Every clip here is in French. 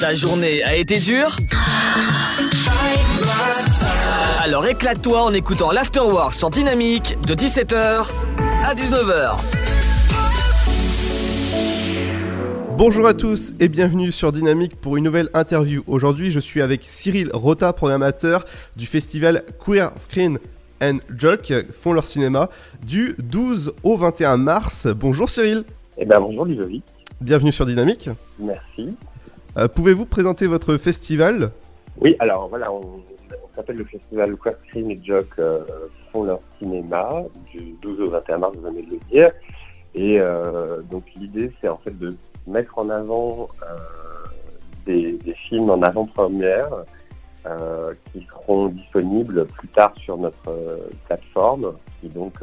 Ta journée a été dure Alors éclate-toi en écoutant l'Afterwork sur Dynamique de 17h à 19h. Bonjour à tous et bienvenue sur Dynamique pour une nouvelle interview. Aujourd'hui, je suis avec Cyril Rota, programmateur du festival Queer Screen and Joke, font leur cinéma, du 12 au 21 mars. Bonjour Cyril. Eh bien bonjour Ludovic. Bienvenue sur Dynamique. Merci. Euh, Pouvez-vous présenter votre festival? Oui, alors voilà, on, s'appelle le festival Queer and Joke euh, font leur cinéma du 12 au 21 mars, vous venez de le dire. Et euh, donc l'idée, c'est en fait de mettre en avant des, films en avant-première qui seront disponibles plus tard sur notre plateforme, qui donc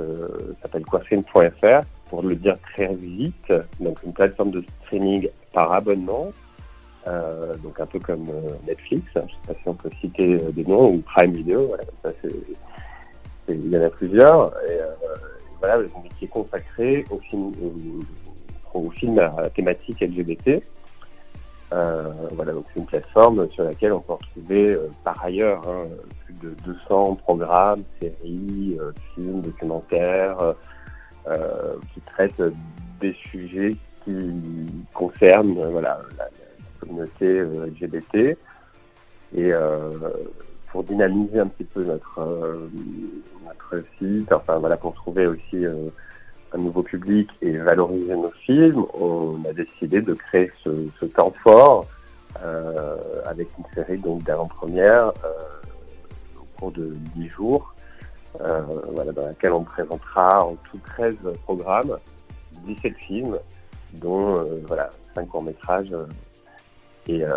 s'appelle queerscreen.fr, pour le dire très vite, donc une plateforme de streaming par abonnement, euh, donc un peu comme euh, Netflix, hein, je ne sais pas si on peut citer euh, des noms, ou Prime Video, il y en a plusieurs, et, voilà, qui est consacré au film, au, film à thématique LGBT. Voilà, donc c'est une plateforme sur laquelle on peut retrouver par ailleurs hein, plus de 200 programmes, séries, films, documentaires qui traitent des sujets qui concernent voilà, communauté euh, LGBT. Et euh, pour dynamiser un petit peu notre, euh, notre site, enfin voilà, pour trouver aussi un nouveau public et valoriser nos films, on a décidé de créer ce, ce temps fort avec une série d'avant-première au cours de 10 jours, voilà, dans laquelle on présentera en tout 13 programmes, 17 films, dont voilà, 5 courts-métrages et euh,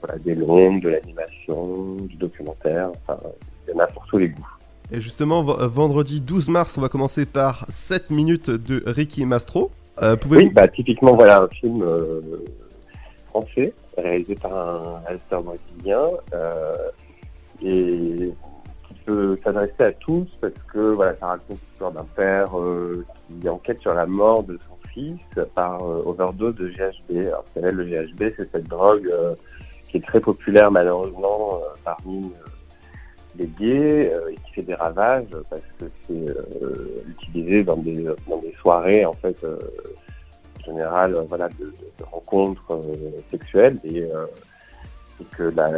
voilà, des longs, de l'animation, du documentaire, enfin, il y en a pour tous les goûts. Et justement, v- vendredi 12 mars, on va commencer par 7 minutes de Ricky Mastro. Euh, Oui, bah, typiquement, voilà un film euh, français réalisé par un réalisateur brésilien euh, et qui peut s'adresser à tous parce que voilà, ça raconte l'histoire d'un père euh, qui enquête sur la mort de son par euh, overdose de GHB. Alors, vous savez, le GHB, c'est cette drogue euh, qui est très populaire malheureusement euh, parmi les gays et qui fait des ravages parce que c'est utilisé dans des, dans des soirées en fait en général voilà, de, rencontres sexuelles. Et, que la,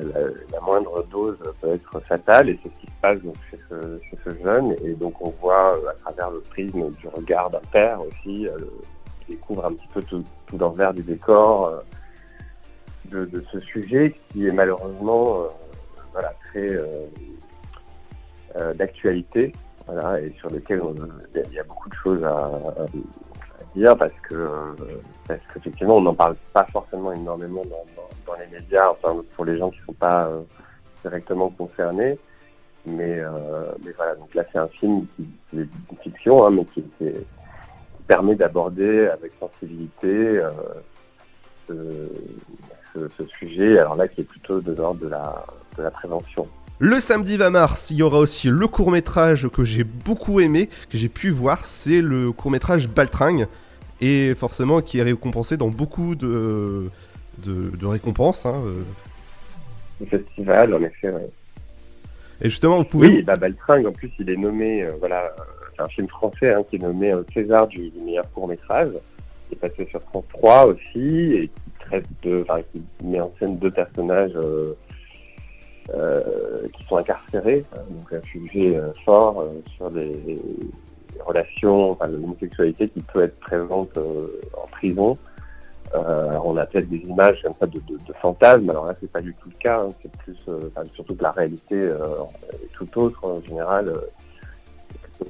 moindre dose peut être fatale. Et c'est ce qui se passe donc, chez, ce, jeune. Et donc on voit à travers le prisme du regard d'un père aussi découvre un petit peu tout, tout l'envers du décor euh, de, ce sujet qui est malheureusement euh, voilà, très euh, d'actualité voilà, et sur lequel il y a beaucoup de choses à, dire parce que parce qu'effectivement on n'en parle pas forcément énormément dans, les médias, enfin pour les gens qui sont pas directement concernés. Mais, voilà, donc là c'est un film qui, est une fiction, hein, mais qui, qui est- permet d'aborder avec sensibilité euh, ce, ce, ce sujet, alors là qui est plutôt de l'ordre de la, de la prévention. Le samedi 20 mars, il y aura aussi le court-métrage que j'ai beaucoup aimé, que j'ai pu voir, c'est le court-métrage Baltringue, et forcément qui est récompensé dans beaucoup de, de, de récompenses. hein, euh. Le festival, en effet, ouais. Et justement, vous pouvez... Oui, bah, Baltringue, en plus, il est nommé, euh, voilà, c'est un film français hein, qui est nommé euh, César du, meilleur court-métrage, qui est passé sur France 3 aussi, et qui traite de, enfin, qui met en scène deux personnages euh, euh, qui sont incarcérés, donc un sujet fort sur les, relations, enfin, l'homosexualité qui peut être présente en prison. On a peut-être des images comme ça de, fantasmes, alors là c'est pas du tout le cas, hein, c'est plus, surtout que la réalité est tout autre en général,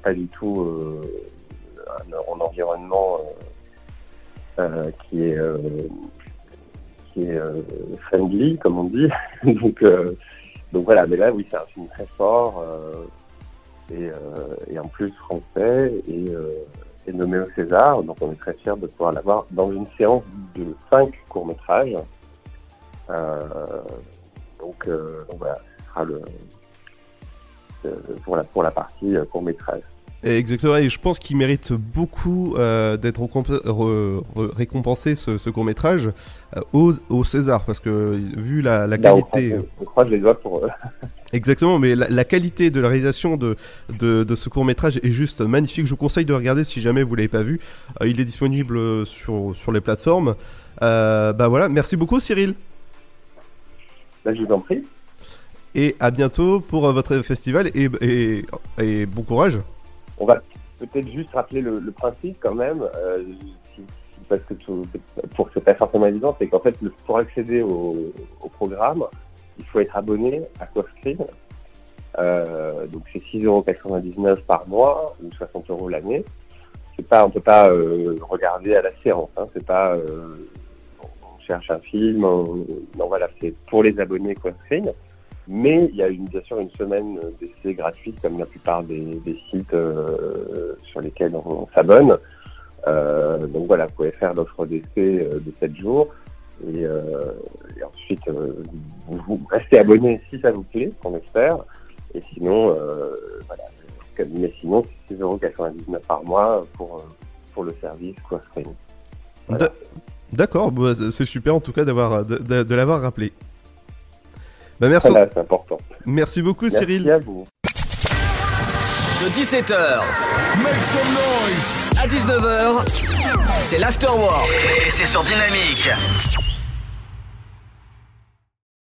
pas du tout euh, un, environnement euh, euh, qui est friendly comme on dit, donc voilà, mais là oui c'est un film très fort et, en plus français et nommé au César, donc on est très fiers de pouvoir l'avoir dans une séance de cinq courts-métrages. Donc, donc voilà, ce sera le, pour, la, pour la partie euh, court-métrage. Exactement, et je pense qu'il mérite beaucoup euh, d'être récompensé ce, court métrage euh, au, César, parce que vu la, qualité... On croise, les doigts pour... Exactement, mais la, qualité de la réalisation de, de, ce court métrage est juste magnifique. Je vous conseille de regarder si jamais vous l'avez pas vu. Euh, il est disponible sur, sur les plateformes. bah voilà, merci beaucoup Cyril. Bah, je vous en prie. Et à bientôt pour votre festival et, et, bon courage. On va peut-être juste rappeler le, principe quand même, euh, parce que pour c'est pas forcément évident, c'est qu'en fait, pour accéder au, programme, il faut être abonné à CoffScreen. Euh, donc c'est 6,99€ par mois ou 60 euros l'année. C'est pas, on peut pas euh, regarder à la séance. Hein, c'est pas, on cherche un film. non voilà, c'est pour les abonnés CoffScreen. Mais il y a une, bien sûr une semaine d'essai gratuite, comme la plupart des, sites euh, sur lesquels on, s'abonne. Euh, donc voilà, vous pouvez faire l'offre d'essai euh, de 7 jours. Et, ensuite, vous, restez abonné si ça vous plaît, qu'on espère. Et sinon, voilà. Mais sinon, c'est 6,99€ par mois pour, pour le service quoi D'accord, bah, c'est super en tout cas d'avoir de l'avoir rappelé. Bah, merci. c'est important. Merci beaucoup, Cyril. Merci à vous. De 17h Make some noise. à 19h, c'est l'afterwork et c'est sur Dynamique.